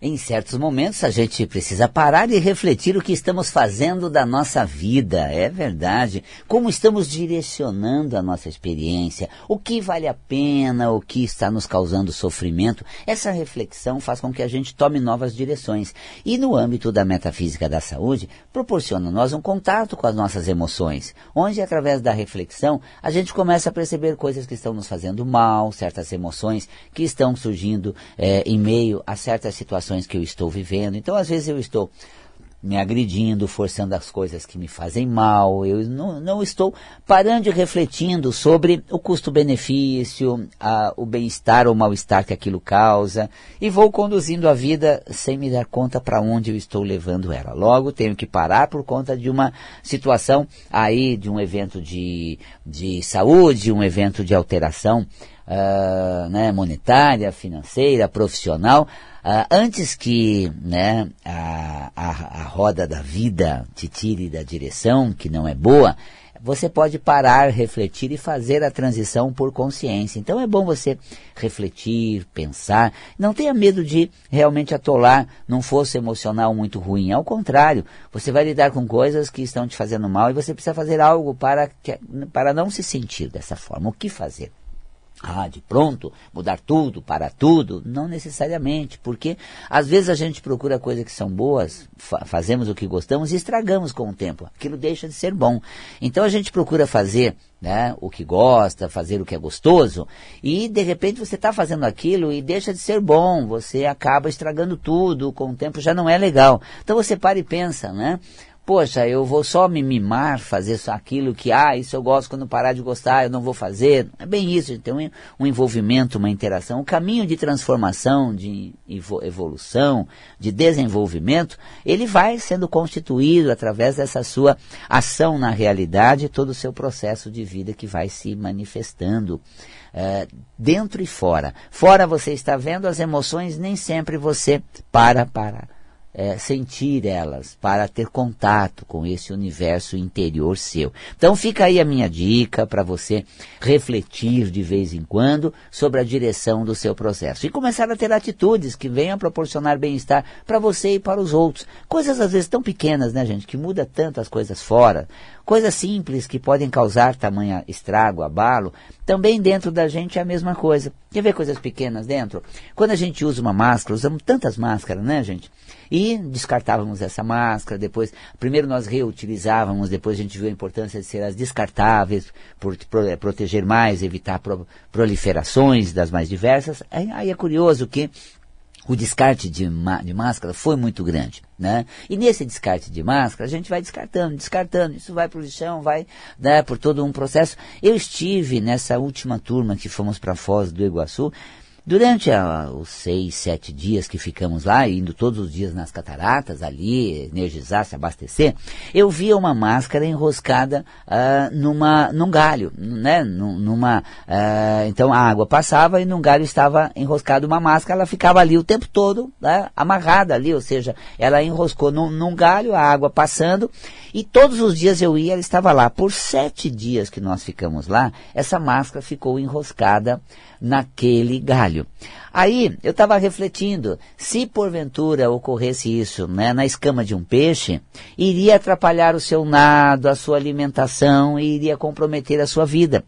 Em certos momentos a gente precisa parar e refletir o que estamos fazendo da nossa vida, é verdade. Como estamos direcionando a nossa experiência, o que vale a pena, o que está nos causando sofrimento. Essa reflexão faz com que a gente tome novas direções. E no âmbito da metafísica da saúde, proporciona nós um contato com as nossas emoções, onde através da reflexão a gente começa a perceber coisas que estão nos fazendo mal, certas emoções que estão surgindo é, em meio a certas situações situações que eu estou vivendo. Então, às vezes, eu estou me agredindo, forçando as coisas que me fazem mal, eu não, não estou parando e refletindo sobre o custo-benefício, o bem-estar ou mal-estar que aquilo causa, e vou conduzindo a vida sem me dar conta para onde eu estou levando ela. Logo, tenho que parar por conta de uma situação aí, de um evento de, de saúde, um evento de alteração uh, né, monetária, financeira, profissional, Uh, antes que né, a, a, a, roda da vida te tire da direção, que não é boa, você pode parar, refletir e fazer a transição por consciência. Então é bom você refletir, pensar. Não tenha medo de realmente atolar num fosso emocional muito ruim. Ao contrário, você vai lidar com coisas que estão te fazendo mal e você precisa fazer algo para, que, para não se sentir dessa forma. O que fazer? Ah, de pronto, mudar tudo, para tudo? Não necessariamente, porque às vezes a gente procura coisas que são boas, fa fazemos o que gostamos e estragamos com o tempo. Aquilo deixa de ser bom. Então a gente procura fazer né, o que gosta, fazer o que é gostoso, e de repente você está fazendo aquilo e deixa de ser bom, você acaba estragando tudo, com o tempo já não é legal. Então você para e pensa, né? Poxa, eu vou só me mimar, fazer só aquilo que, ah, isso eu gosto, quando parar de gostar eu não vou fazer. É bem isso, tem um, um envolvimento, uma interação. O caminho de transformação, de evolução, de desenvolvimento, ele vai sendo constituído através dessa sua ação na realidade, todo o seu processo de vida que vai se manifestando. É, dentro e fora. Fora você está vendo as emoções, nem sempre você para para é, sentir elas, para ter contato com esse universo interior seu. Então fica aí a minha dica para você refletir de vez em quando sobre a direção do seu processo e começar a ter atitudes que venham proporcionar bem-estar para você e para os outros. Coisas às vezes tão pequenas, né, gente, que muda tanto as coisas fora. Coisas simples que podem causar tamanho estrago, abalo, também dentro da gente é a mesma coisa. Quer ver coisas pequenas dentro? Quando a gente usa uma máscara, usamos tantas máscaras, né, gente? E descartávamos essa máscara, depois, primeiro nós reutilizávamos, depois a gente viu a importância de ser as descartáveis, por, por proteger mais, evitar pro, proliferações das mais diversas. Aí, é curioso que o descarte de, de, máscara foi muito grande. Né? E nesse descarte de máscara, a gente vai descartando, descartando, isso vai para o lixão, vai né, por todo um processo. Eu estive nessa última turma que fomos para Foz do Iguaçu, Durante a, os seis, sete dias que ficamos lá, indo todos os dias nas cataratas, ali, energizar, se abastecer, eu via uma máscara enroscada uh, numa, num galho, né? Numa, uh, então a água passava e num galho estava enroscada uma máscara, ela ficava ali o tempo todo, né? amarrada ali, ou seja, ela enroscou num, num galho, a água passando, e todos os dias eu ia, ela estava lá. Por sete dias que nós ficamos lá, essa máscara ficou enroscada naquele galho. Aí eu estava refletindo, se porventura ocorresse isso né, na escama de um peixe, iria atrapalhar o seu nado, a sua alimentação e iria comprometer a sua vida.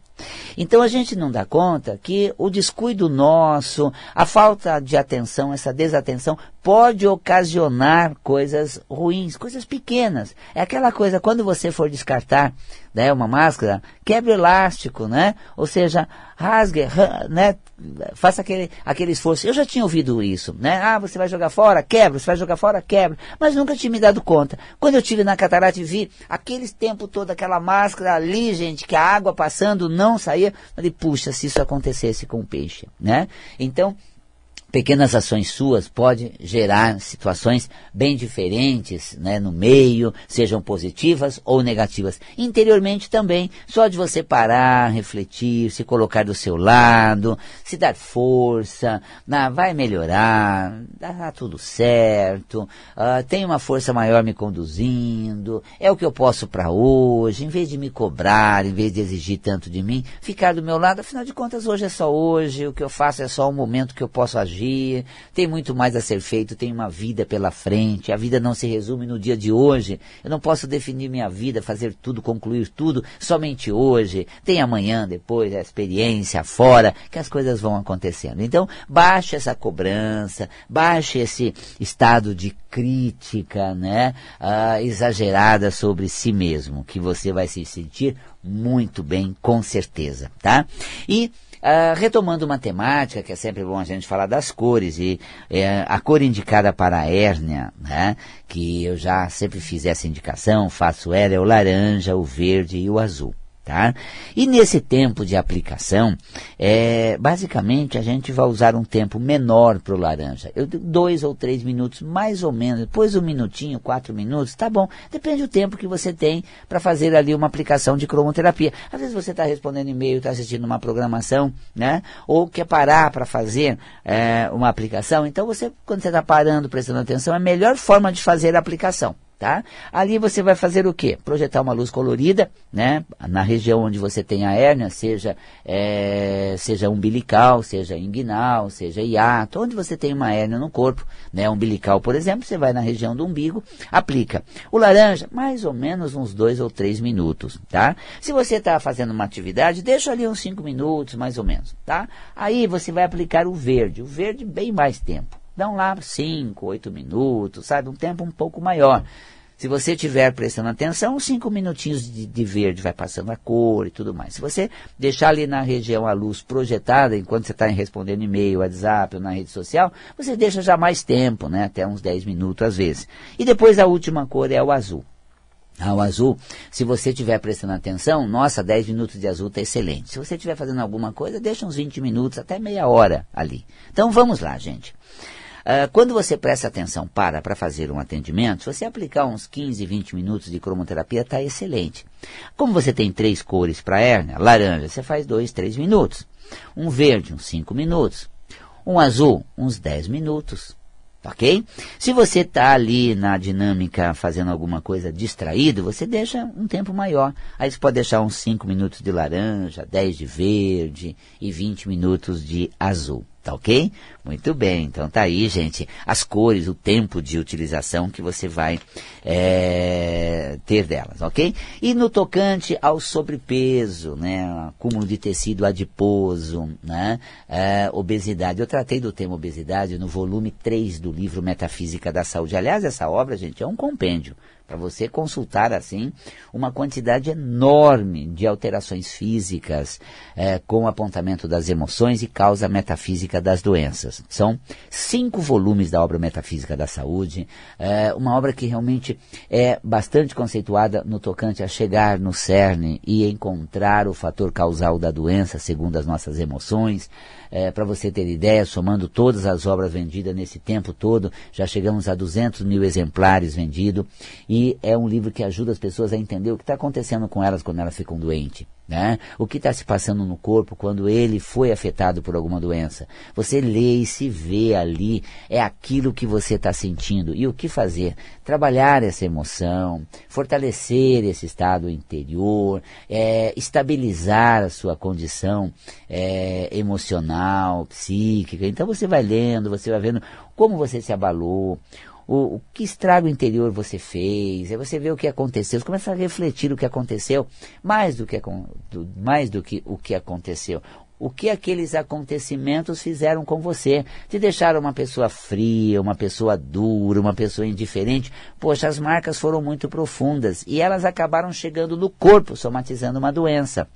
Então a gente não dá conta que o descuido nosso, a falta de atenção, essa desatenção, pode ocasionar coisas ruins, coisas pequenas. É aquela coisa, quando você for descartar né, uma máscara, quebre o elástico, né? Ou seja, rasgue, né? Faça aquele, aquele esforço. Eu já tinha ouvido isso, né? Ah, você vai jogar fora? Quebra. Você vai jogar fora? Quebra. Mas nunca tinha me dado conta. Quando eu tive na catarata e vi aqueles tempo todo, aquela máscara ali, gente, que a água passando não saía, falei, puxa, se isso acontecesse com o peixe, né? Então, pequenas ações suas podem gerar situações bem diferentes né, no meio, sejam positivas ou negativas. Interiormente também, só de você parar, refletir, se colocar do seu lado, se dar força, vai melhorar, dá tudo certo, uh, tem uma força maior me conduzindo, é o que eu posso para hoje, em vez de me cobrar, em vez de exigir tanto de mim, ficar do meu lado, afinal de contas hoje é só hoje, o que eu faço é só o momento que eu posso agir tem muito mais a ser feito, tem uma vida pela frente, a vida não se resume no dia de hoje. Eu não posso definir minha vida, fazer tudo, concluir tudo somente hoje. Tem amanhã, depois, a experiência fora, que as coisas vão acontecendo. Então, baixe essa cobrança, baixe esse estado de crítica, né, uh, exagerada sobre si mesmo, que você vai se sentir muito bem, com certeza, tá? E Uh, retomando matemática, que é sempre bom a gente falar das cores, e é, a cor indicada para a hérnia, né, que eu já sempre fiz essa indicação, faço ela, é o laranja, o verde e o azul. Tá? E nesse tempo de aplicação, é, basicamente a gente vai usar um tempo menor para o laranja. Eu, dois ou três minutos, mais ou menos, depois um minutinho, quatro minutos, tá bom. Depende do tempo que você tem para fazer ali uma aplicação de cromoterapia. Às vezes você está respondendo e-mail, está assistindo uma programação, né? Ou quer parar para fazer é, uma aplicação. Então você, quando você está parando, prestando atenção, é a melhor forma de fazer a aplicação. Tá? Ali você vai fazer o quê? Projetar uma luz colorida, né? Na região onde você tem a hérnia, seja, é, seja umbilical, seja inguinal, seja hiato, onde você tem uma hérnia no corpo, né? Umbilical, por exemplo, você vai na região do umbigo, aplica. O laranja, mais ou menos uns dois ou três minutos, tá? Se você está fazendo uma atividade, deixa ali uns cinco minutos, mais ou menos, tá? Aí você vai aplicar o verde, o verde bem mais tempo. Dão lá 5, 8 minutos, sabe? Um tempo um pouco maior. Se você estiver prestando atenção, cinco minutinhos de, de, verde vai passando a cor e tudo mais. Se você deixar ali na região a luz projetada, enquanto você está respondendo e-mail, WhatsApp ou na rede social, você deixa já mais tempo, né? Até uns 10 minutos às vezes. E depois a última cor é o azul. Ah, o azul, se você estiver prestando atenção, nossa, 10 minutos de azul está excelente. Se você estiver fazendo alguma coisa, deixa uns 20 minutos, até meia hora ali. Então vamos lá, gente. Uh, quando você presta atenção para para fazer um atendimento, se você aplicar uns 15, 20 minutos de cromoterapia, está excelente. Como você tem três cores para hérnia, laranja, você faz dois, três minutos. Um verde, uns 5 minutos. Um azul, uns 10 minutos. Ok? Se você está ali na dinâmica fazendo alguma coisa distraído, você deixa um tempo maior. Aí você pode deixar uns 5 minutos de laranja, 10 de verde e 20 minutos de azul. Tá ok? Muito bem, então tá aí, gente, as cores, o tempo de utilização que você vai é, ter delas, ok? E no tocante ao sobrepeso, né, acúmulo de tecido adiposo, né, é, obesidade. Eu tratei do tema obesidade no volume 3 do livro Metafísica da Saúde. Aliás, essa obra, gente, é um compêndio para você consultar assim uma quantidade enorme de alterações físicas é, com apontamento das emoções e causa metafísica das doenças. São cinco volumes da obra Metafísica da Saúde, é, uma obra que realmente é bastante conceituada no tocante a chegar no cerne e encontrar o fator causal da doença segundo as nossas emoções. É, para você ter ideia, somando todas as obras vendidas nesse tempo todo, já chegamos a 200 mil exemplares vendidos e é um livro que ajuda as pessoas a entender o que está acontecendo com elas quando elas ficam doentes. Né? O que está se passando no corpo quando ele foi afetado por alguma doença? Você lê e se vê ali, é aquilo que você está sentindo. E o que fazer? Trabalhar essa emoção, fortalecer esse estado interior, é, estabilizar a sua condição é, emocional, psíquica. Então você vai lendo, você vai vendo como você se abalou, o, o, que estrago interior você fez, aí você vê o que aconteceu, você começa a refletir o que aconteceu, mais do que, do, mais do que o que aconteceu. O que aqueles acontecimentos fizeram com você? Te deixaram uma pessoa fria, uma pessoa dura, uma pessoa indiferente? Poxa, as marcas foram muito profundas e elas acabaram chegando no corpo, somatizando uma doença.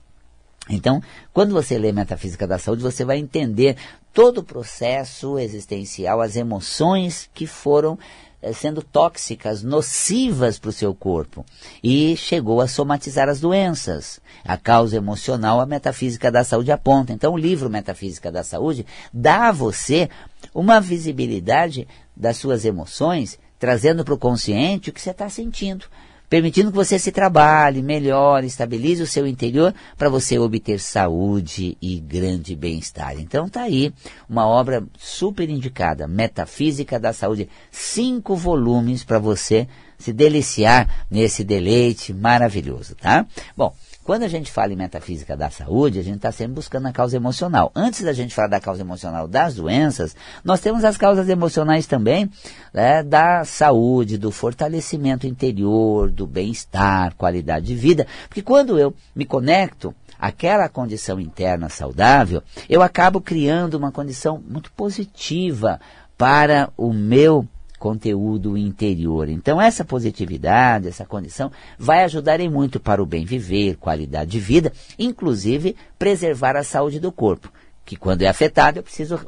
Então, quando você lê Metafísica da Saúde, você vai entender todo o processo existencial, as emoções que foram eh, sendo tóxicas, nocivas para o seu corpo. E chegou a somatizar as doenças. A causa emocional, a metafísica da saúde aponta. Então, o livro Metafísica da Saúde dá a você uma visibilidade das suas emoções, trazendo para o consciente o que você está sentindo permitindo que você se trabalhe, melhore, estabilize o seu interior para você obter saúde e grande bem-estar. Então tá aí uma obra super indicada, Metafísica da Saúde, cinco volumes para você se deliciar nesse deleite maravilhoso, tá? Bom, quando a gente fala em metafísica da saúde, a gente está sempre buscando a causa emocional. Antes da gente falar da causa emocional das doenças, nós temos as causas emocionais também né, da saúde, do fortalecimento interior, do bem-estar, qualidade de vida. Porque quando eu me conecto aquela condição interna saudável, eu acabo criando uma condição muito positiva para o meu conteúdo interior. Então, essa positividade, essa condição, vai ajudar em muito para o bem viver, qualidade de vida, inclusive preservar a saúde do corpo, que quando é afetado, eu preciso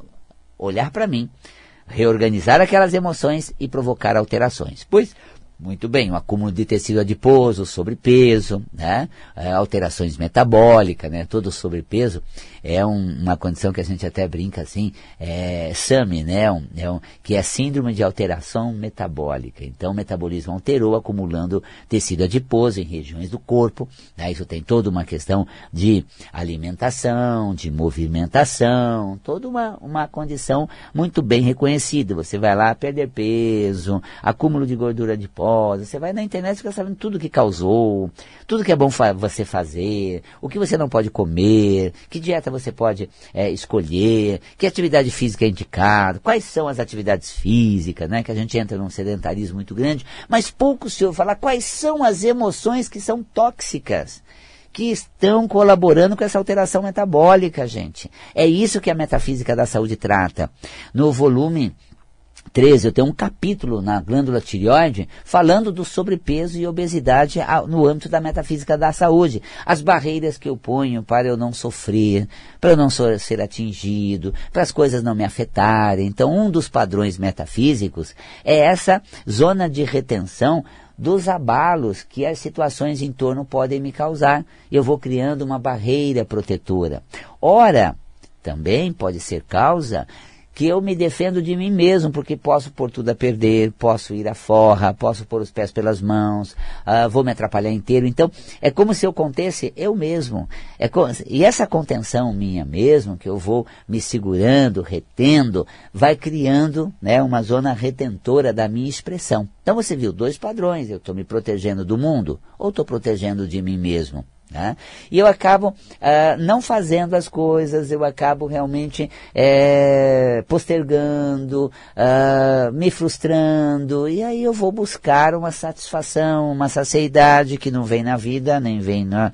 olhar para mim, reorganizar aquelas emoções e provocar alterações. Pois muito bem, um acúmulo de tecido adiposo, sobrepeso, né? É, alterações metabólicas, né? Todo sobrepeso é um, uma condição que a gente até brinca assim, é SAMI, né? Um, é um, que é síndrome de alteração metabólica. Então o metabolismo alterou, acumulando tecido adiposo em regiões do corpo. Né? Isso tem toda uma questão de alimentação, de movimentação, toda uma, uma condição muito bem reconhecida. Você vai lá perder peso, acúmulo de gordura adiposa, você vai na internet e fica sabendo tudo que causou, tudo que é bom fa você fazer, o que você não pode comer, que dieta você pode é, escolher, que atividade física é indicada, quais são as atividades físicas, né? Que a gente entra num sedentarismo muito grande, mas pouco se ouve falar quais são as emoções que são tóxicas que estão colaborando com essa alteração metabólica, gente. É isso que a metafísica da saúde trata. No volume 13, eu tenho um capítulo na glândula tireoide falando do sobrepeso e obesidade no âmbito da metafísica da saúde. As barreiras que eu ponho para eu não sofrer, para eu não ser atingido, para as coisas não me afetarem. Então, um dos padrões metafísicos é essa zona de retenção dos abalos que as situações em torno podem me causar. Eu vou criando uma barreira protetora. Ora, também pode ser causa que eu me defendo de mim mesmo, porque posso pôr tudo a perder, posso ir à forra, posso pôr os pés pelas mãos, uh, vou me atrapalhar inteiro. Então, é como se eu contesse eu mesmo. É e essa contenção minha mesmo, que eu vou me segurando, retendo, vai criando né, uma zona retentora da minha expressão. Então você viu dois padrões, eu estou me protegendo do mundo ou estou protegendo de mim mesmo. Né? E eu acabo uh, não fazendo as coisas, eu acabo realmente é, postergando, uh, me frustrando, e aí eu vou buscar uma satisfação, uma saciedade que não vem na vida, nem vem na,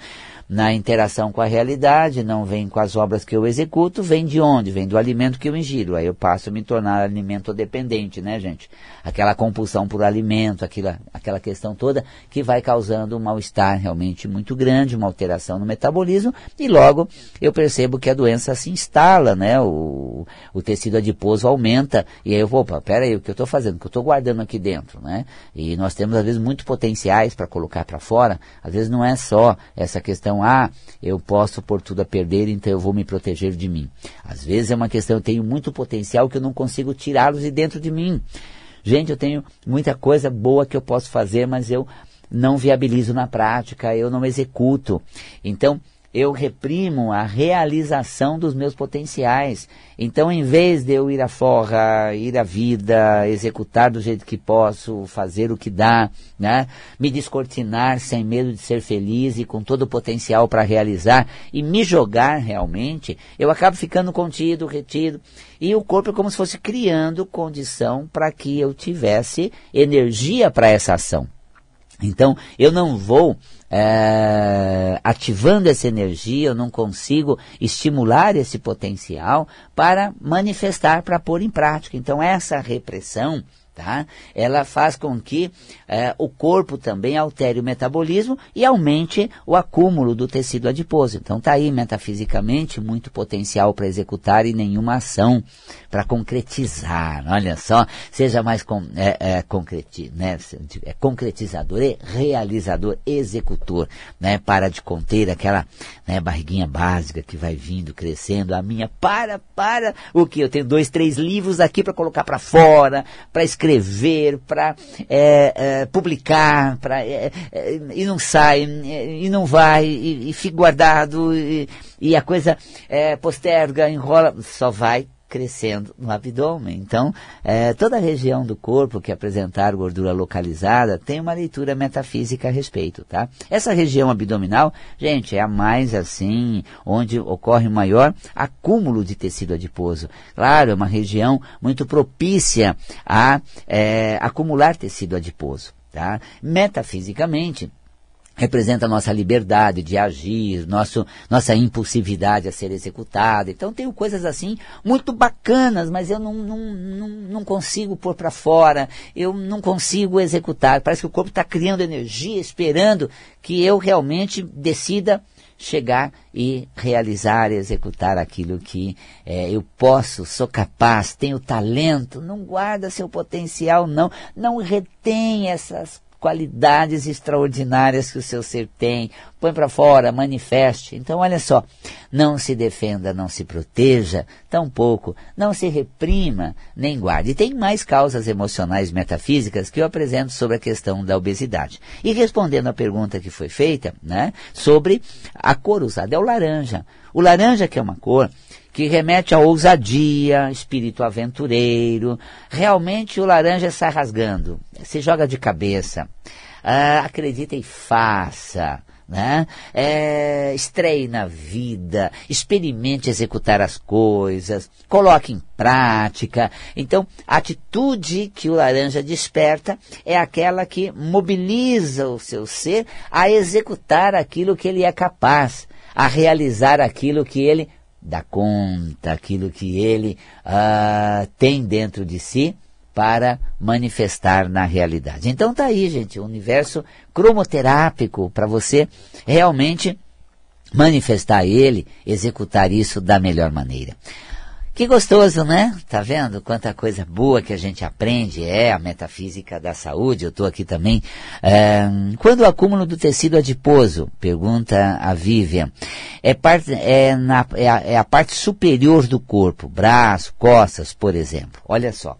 na interação com a realidade, não vem com as obras que eu executo, vem de onde? Vem do alimento que eu ingiro. Aí eu passo a me tornar alimento dependente, né, gente? Aquela compulsão por alimento, aquela, aquela questão toda que vai causando um mal-estar realmente muito grande, uma alteração no metabolismo, e logo eu percebo que a doença se instala, né? O, o tecido adiposo aumenta, e aí eu vou, opa, peraí, o que eu estou fazendo? O que eu estou guardando aqui dentro, né? E nós temos, às vezes, muito potenciais para colocar para fora, às vezes não é só essa questão ah, eu posso pôr tudo a perder, então eu vou me proteger de mim. Às vezes é uma questão, eu tenho muito potencial que eu não consigo tirá-los de dentro de mim. Gente, eu tenho muita coisa boa que eu posso fazer, mas eu não viabilizo na prática, eu não executo. Então, eu reprimo a realização dos meus potenciais. Então, em vez de eu ir à forra, ir à vida, executar do jeito que posso, fazer o que dá, né? me descortinar sem medo de ser feliz e com todo o potencial para realizar e me jogar realmente, eu acabo ficando contido, retido. E o corpo é como se fosse criando condição para que eu tivesse energia para essa ação. Então, eu não vou é, ativando essa energia, eu não consigo estimular esse potencial para manifestar, para pôr em prática. Então, essa repressão tá? Ela faz com que é, o corpo também altere o metabolismo e aumente o acúmulo do tecido adiposo. Então tá aí metafisicamente muito potencial para executar e nenhuma ação para concretizar. Olha só, seja mais com, é, é, concreti, né? é concretizador e realizador, executor, né? Para de conter aquela né, barriguinha básica que vai vindo, crescendo. A minha, para, para, o que? Eu tenho dois, três livros aqui para colocar para fora, para escrever escrever, para é, é, publicar, pra, é, é, e não sai, e não vai, e, e fica guardado, e, e a coisa é, posterga, enrola, só vai crescendo no abdômen. Então, é, toda a região do corpo que apresentar gordura localizada tem uma leitura metafísica a respeito, tá? Essa região abdominal, gente, é a mais assim, onde ocorre o maior acúmulo de tecido adiposo. Claro, é uma região muito propícia a é, acumular tecido adiposo, tá? Metafisicamente, representa a nossa liberdade de agir, nosso, nossa impulsividade a ser executada. Então tenho coisas assim muito bacanas, mas eu não, não, não, não consigo pôr para fora, eu não consigo executar. Parece que o corpo está criando energia, esperando que eu realmente decida chegar e realizar, executar aquilo que é, eu posso, sou capaz, tenho talento, não guarda seu potencial, não, não retém essas qualidades extraordinárias que o seu ser tem. Põe para fora, manifeste. Então, olha só, não se defenda, não se proteja, tampouco, não se reprima, nem guarde. E tem mais causas emocionais metafísicas que eu apresento sobre a questão da obesidade. E respondendo à pergunta que foi feita, né, sobre a cor usada, é o laranja. O laranja, que é uma cor que remete à ousadia, espírito aventureiro. Realmente o laranja sai rasgando, se joga de cabeça, ah, acredita e faça. Né? É, estreie na vida, experimente executar as coisas, coloque em prática. Então, a atitude que o laranja desperta é aquela que mobiliza o seu ser a executar aquilo que ele é capaz, a realizar aquilo que ele dá conta, aquilo que ele uh, tem dentro de si para manifestar na realidade. Então tá aí, gente, o universo cromoterápico para você realmente manifestar ele, executar isso da melhor maneira. Que gostoso, né? Tá vendo quanta coisa boa que a gente aprende? É a metafísica da saúde. Eu estou aqui também. É, quando o acúmulo do tecido adiposo? Pergunta a Vivian. É, parte, é, na, é, a, é a parte superior do corpo, braço, costas, por exemplo. Olha só.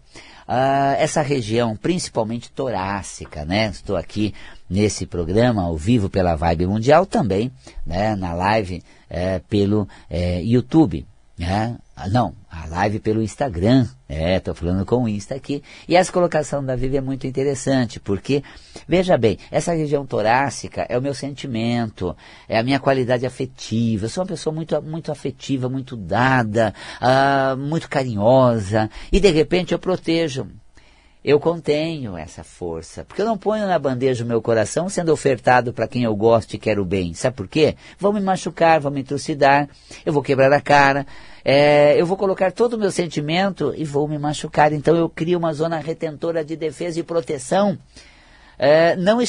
Uh, essa região, principalmente torácica, né? Estou aqui nesse programa ao vivo pela Vibe Mundial, também, né? Na live é, pelo é, YouTube. Né? Ah, não, a live pelo Instagram. É, estou falando com o Insta aqui. E essa colocação da Vivi é muito interessante, porque, veja bem, essa região torácica é o meu sentimento, é a minha qualidade afetiva. Eu sou uma pessoa muito, muito afetiva, muito dada, uh, muito carinhosa. E de repente eu protejo eu contenho essa força, porque eu não ponho na bandeja o meu coração sendo ofertado para quem eu gosto e quero bem. Sabe por quê? Vão me machucar, vão me trucidar, eu vou quebrar a cara, é, eu vou colocar todo o meu sentimento e vou me machucar. Então eu crio uma zona retentora de defesa e proteção, é, não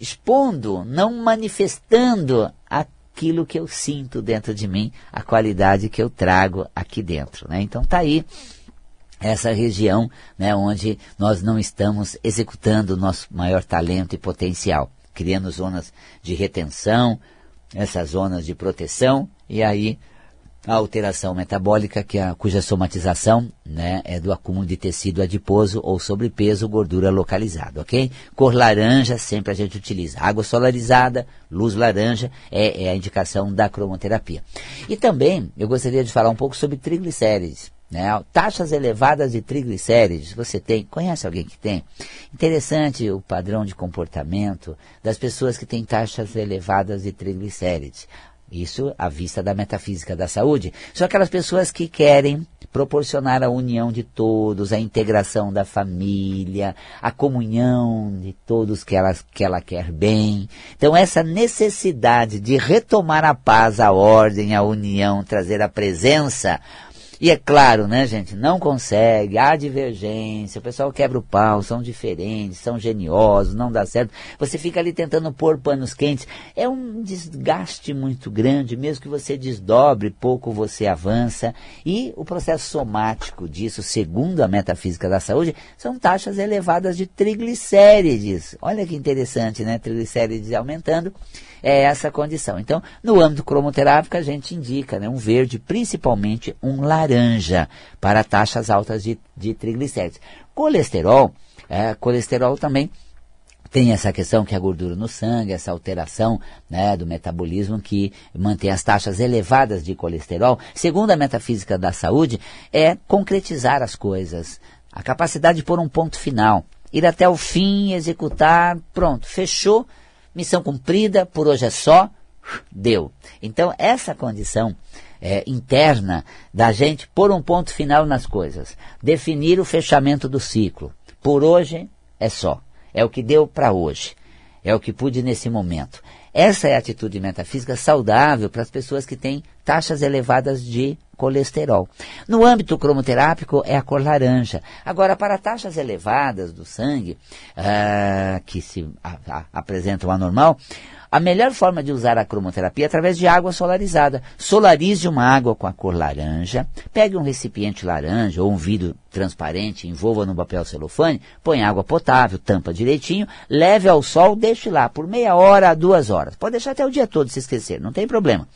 expondo, não manifestando aquilo que eu sinto dentro de mim, a qualidade que eu trago aqui dentro. Né? Então tá aí essa região né, onde nós não estamos executando o nosso maior talento e potencial, criando zonas de retenção, essas zonas de proteção, e aí a alteração metabólica, que a, cuja somatização né, é do acúmulo de tecido adiposo ou sobrepeso, gordura localizada, ok? Cor laranja, sempre a gente utiliza. Água solarizada, luz laranja, é, é a indicação da cromoterapia. E também, eu gostaria de falar um pouco sobre triglicérides. Né? Taxas elevadas de triglicérides, você tem, conhece alguém que tem? Interessante o padrão de comportamento das pessoas que têm taxas elevadas de triglicérides. Isso à vista da metafísica da saúde. São aquelas pessoas que querem proporcionar a união de todos, a integração da família, a comunhão de todos que ela, que ela quer bem. Então, essa necessidade de retomar a paz, a ordem, a união, trazer a presença e é claro, né, gente, não consegue, há divergência, o pessoal quebra o pau, são diferentes, são geniosos, não dá certo. Você fica ali tentando pôr panos quentes. É um desgaste muito grande, mesmo que você desdobre, pouco você avança. E o processo somático disso, segundo a metafísica da saúde, são taxas elevadas de triglicérides. Olha que interessante, né? Triglicérides aumentando é essa condição. Então, no âmbito cromoterápico, a gente indica né, um verde, principalmente um laranja, para taxas altas de, de triglicéridos. Colesterol, é, colesterol também tem essa questão que a gordura no sangue, essa alteração né, do metabolismo que mantém as taxas elevadas de colesterol. Segundo a metafísica da saúde, é concretizar as coisas, a capacidade de pôr um ponto final, ir até o fim, executar, pronto, fechou, missão cumprida, por hoje é só, deu. Então, essa condição é, interna da gente pôr um ponto final nas coisas, definir o fechamento do ciclo. Por hoje é só. É o que deu para hoje. É o que pude nesse momento. Essa é a atitude metafísica saudável para as pessoas que têm taxas elevadas de colesterol. No âmbito cromoterápico é a cor laranja. Agora, para taxas elevadas do sangue, uh, que se a, a, apresentam anormal, a melhor forma de usar a cromoterapia é através de água solarizada. Solarize uma água com a cor laranja, pegue um recipiente laranja ou um vidro transparente, envolva no papel celofane, põe água potável, tampa direitinho, leve ao sol, deixe lá por meia hora a duas horas. Pode deixar até o dia todo se esquecer, não tem problema.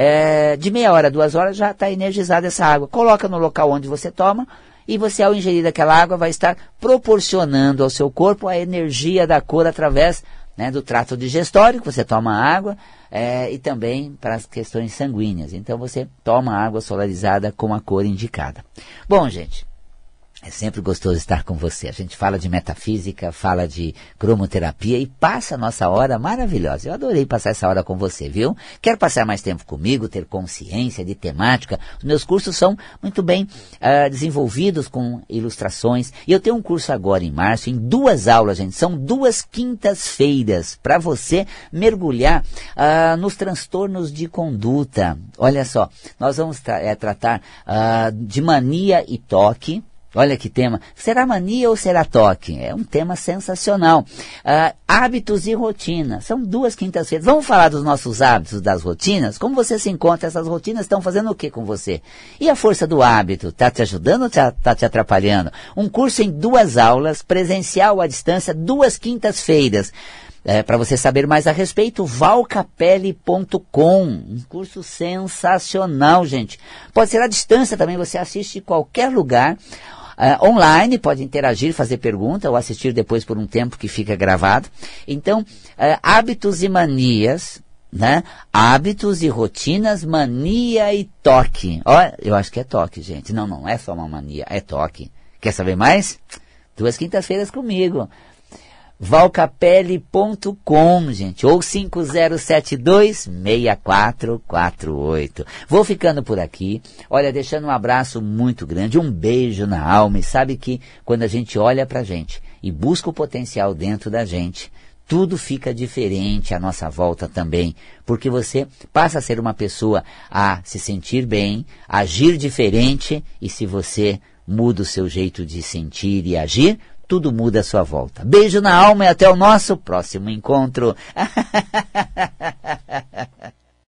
É, de meia hora duas horas já está energizada essa água. Coloca no local onde você toma, e você, ao ingerir aquela água, vai estar proporcionando ao seu corpo a energia da cor através né, do trato digestório, que você toma água, é, e também para as questões sanguíneas. Então você toma água solarizada com a cor indicada. Bom, gente, é sempre gostoso estar com você. A gente fala de metafísica, fala de cromoterapia e passa a nossa hora maravilhosa. Eu adorei passar essa hora com você, viu? Quer passar mais tempo comigo, ter consciência de temática? Os meus cursos são muito bem uh, desenvolvidos com ilustrações. E eu tenho um curso agora em março, em duas aulas, gente. São duas quintas-feiras para você mergulhar uh, nos transtornos de conduta. Olha só, nós vamos tra é, tratar uh, de mania e toque Olha que tema. Será mania ou será toque? É um tema sensacional. Uh, hábitos e rotina. São duas quintas-feiras. Vamos falar dos nossos hábitos, das rotinas? Como você se encontra? Essas rotinas estão fazendo o que com você? E a força do hábito? Está te ajudando ou está te atrapalhando? Um curso em duas aulas, presencial à distância, duas quintas-feiras. É, para você saber mais a respeito, valcapelli.com. Um curso sensacional, gente. Pode ser à distância também, você assiste em qualquer lugar. Uh, online, pode interagir, fazer pergunta ou assistir depois por um tempo que fica gravado. Então, uh, hábitos e manias, né? Hábitos e rotinas, mania e toque. Ó, eu acho que é toque, gente. Não, não é só uma mania, é toque. Quer saber mais? Duas quintas-feiras comigo valcapelli.com, gente, ou 5072-6448. Vou ficando por aqui. Olha, deixando um abraço muito grande, um beijo na alma. E sabe que quando a gente olha pra gente e busca o potencial dentro da gente, tudo fica diferente à nossa volta também, porque você passa a ser uma pessoa a se sentir bem, agir diferente, e se você muda o seu jeito de sentir e agir, tudo muda à sua volta. Beijo na alma e até o nosso próximo encontro.